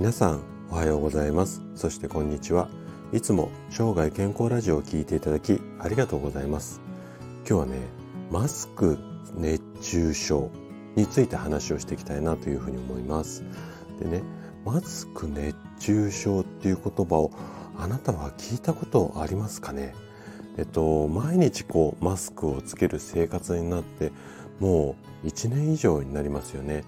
皆さんおはようございます。そしてこんにちは。いつも生涯健康ラジオを聞いていただきありがとうございます。今日はねマスク熱中症について話をしていきたいなというふうに思います。でねマスク熱中症っていう言葉をあなたは聞いたことありますかね？えっと毎日こうマスクをつける生活になってもう1年以上になりますよね。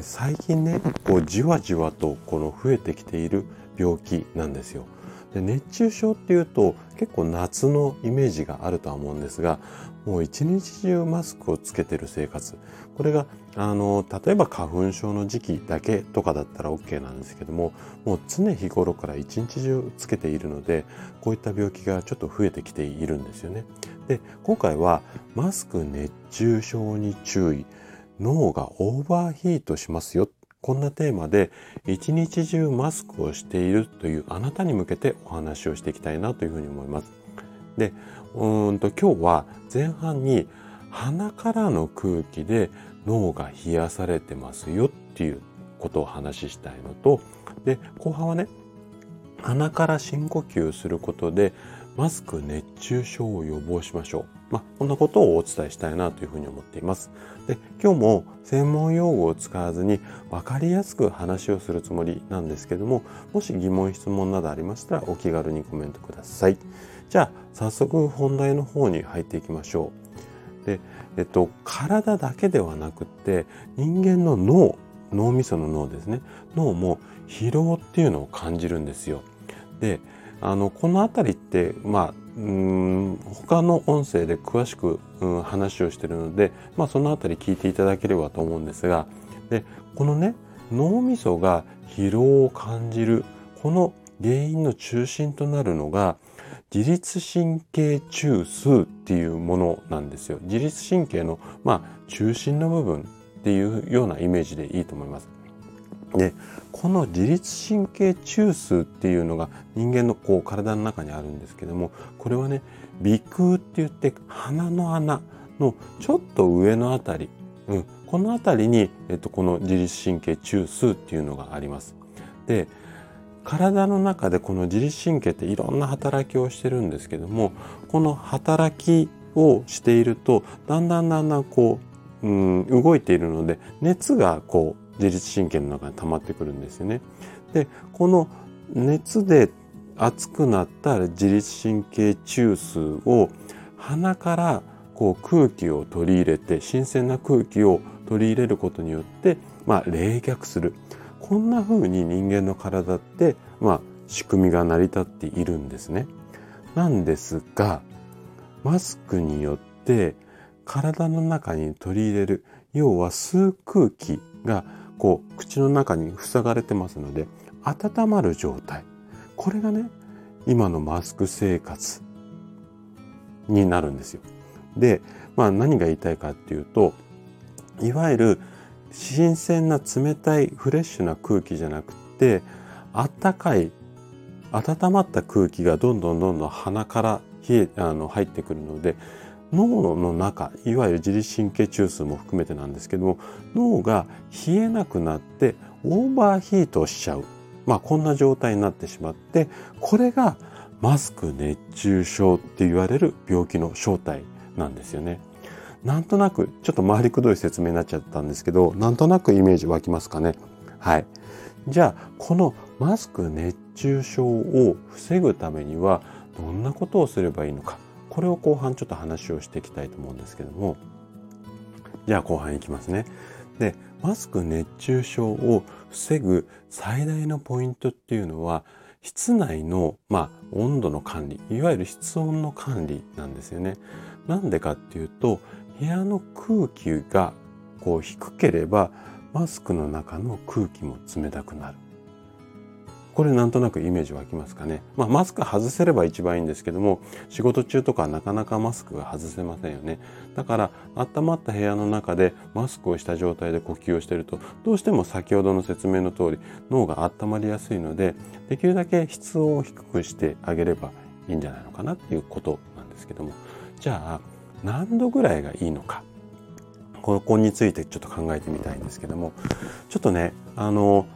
最近ねこうじわじわとこの増えてきている病気なんですよで熱中症っていうと結構夏のイメージがあるとは思うんですがもう一日中マスクをつけてる生活これがあの例えば花粉症の時期だけとかだったら OK なんですけどももう常日頃から一日中つけているのでこういった病気がちょっと増えてきているんですよね。で今回はマスク熱中症に注意脳がオーバーヒートしますよこんなテーマで一日中マスクをしているというあなたに向けてお話をしていきたいなというふうに思います。で、うんと今日は前半に鼻からの空気で脳が冷やされてますよっていうことを話ししたいのと、で、後半はね、鼻から深呼吸することでマスク熱中症を予防しましょう。まあ、こんなことをお伝えしたいなというふうに思っています。で、今日も専門用語を使わずに分かりやすく話をするつもりなんですけども、もし疑問質問などありましたらお気軽にコメントください。じゃあ、早速本題の方に入っていきましょう。で、えっと、体だけではなくって人間の脳、脳みその脳ですね。脳も疲労っていうのを感じるんですよ。で、あの、このあたりって、まあ、うん他の音声で詳しく、うん、話をしてるので、まあ、そのあたり聞いていただければと思うんですがでこのね脳みそが疲労を感じるこの原因の中心となるのが自律神経中枢っていうものなんですよ。自律神経の、まあ、中心の部分っていうようなイメージでいいと思います。でこの自律神経中枢っていうのが人間のこう体の中にあるんですけどもこれはね鼻腔って言って鼻の穴のちょっと上のあたり、うん、この辺りに、えっと、この自律神経中枢っていうのがあります。で体の中でこの自律神経っていろんな働きをしてるんですけどもこの働きをしているとだんだんだんだんこう、うん、動いているので熱がこう自律神経の中に溜まってくるんですよね。でこの熱で熱くなった自律神経中枢を鼻からこう空気を取り入れて新鮮な空気を取り入れることによって、まあ、冷却するこんな風に人間の体って、まあ、仕組みが成り立っているんですね。なんですがマスクによって体の中に取り入れる要は吸う空気がこう口の中に塞がれてますので温まる状態これがね今のマスク生活になるんですよ。で、まあ、何が言いたいかっていうといわゆる新鮮な冷たいフレッシュな空気じゃなくてあったかい温まった空気がどんどんどんどん鼻から冷えあの入ってくるので脳の中いわゆる自律神経中枢も含めてなんですけども脳が冷えなくなってオーバーヒートしちゃう、まあ、こんな状態になってしまってこれがマスク熱中症って言われる病気の正体なんですよね。なんとなくちょっと回りくどい説明になっちゃったんですけどなんとなくイメージ湧きますかね。はい。じゃあこのマスク熱中症を防ぐためにはどんなことをすればいいのか。これを後半ちょっと話をしていきたいと思うんですけどもじゃあ後半いきますね。でマスク熱中症を防ぐ最大のポイントっていうのは室内の、まあ、温度の管理いわゆる室温の管理なんですよね。なんでかっていうと部屋の空気がこう低ければマスクの中の空気も冷たくなる。これなんとなくイメージ湧きますかね。まあ、マスク外せれば一番いいんですけども、仕事中とかなかなかマスクが外せませんよね。だから、温まった部屋の中でマスクをした状態で呼吸をしていると、どうしても先ほどの説明の通り、脳が温まりやすいので、できるだけ室温を低くしてあげればいいんじゃないのかなっていうことなんですけども。じゃあ、何度ぐらいがいいのか。ここについてちょっと考えてみたいんですけども、ちょっとね、あの、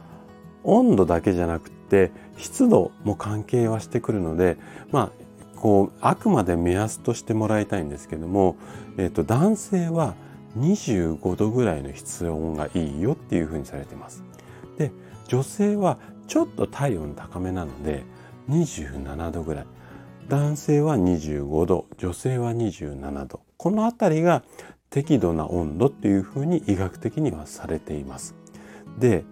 温度だけじゃなくて湿度も関係はしてくるのでまあこうあくまで目安としてもらいたいんですけども、えっと、男性は25度ぐらいの室温がいいよっていうふうにされています。で女性はちょっと体温高めなので27度ぐらい男性は25度女性は27度この辺りが適度な温度っていうふうに医学的にはされています。で、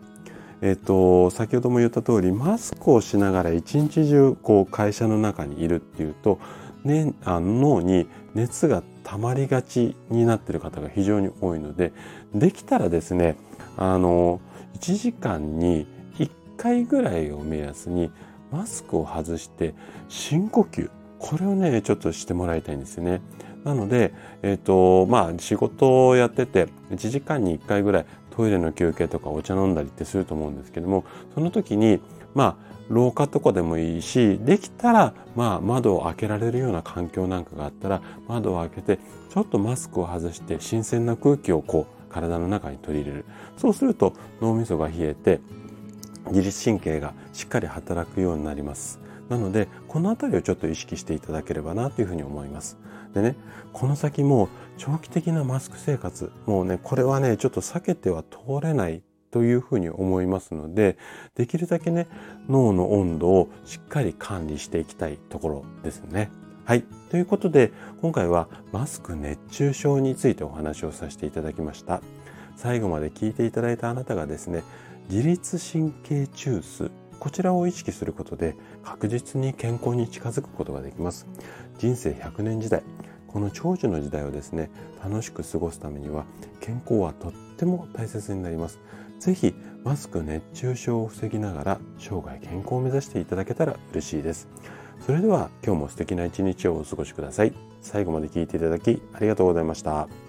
えっと、先ほども言った通りマスクをしながら一日中こう会社の中にいるっていうと、ね、あ脳に熱が溜まりがちになっている方が非常に多いのでできたらですねあの1時間に1回ぐらいを目安にマスクを外して深呼吸これをねちょっとしてもらいたいんですよね。なので、えっ、ー、とまあ仕事をやってて1時間に1回ぐらいトイレの休憩とかお茶飲んだりってすると思うんですけどもその時にまあ廊下とかでもいいしできたらまあ窓を開けられるような環境なんかがあったら窓を開けてちょっとマスクを外して新鮮な空気をこう体の中に取り入れる。そうすると脳みそが冷えて自律神経がしっかり働くようになります。なのでこの辺りをちょっと意識していただければなというふうに思いますでねこの先も長期的なマスク生活もうねこれはねちょっと避けては通れないというふうに思いますのでできるだけね脳の温度をしっかり管理していきたいところですね。はい。ということで今回はマスク熱中症についてお話をさせていただきました。最後まで聞いていただいたあなたがですね自律神経中枢こちらを意識することで確実に健康に近づくことができます。人生100年時代この長寿の時代をですね楽しく過ごすためには健康はとっても大切になります。ぜひマスク熱中症を防ぎながら生涯健康を目指していただけたら嬉しいです。それでは今日も素敵な一日をお過ごしください。最後まで聞いていただきありがとうございました。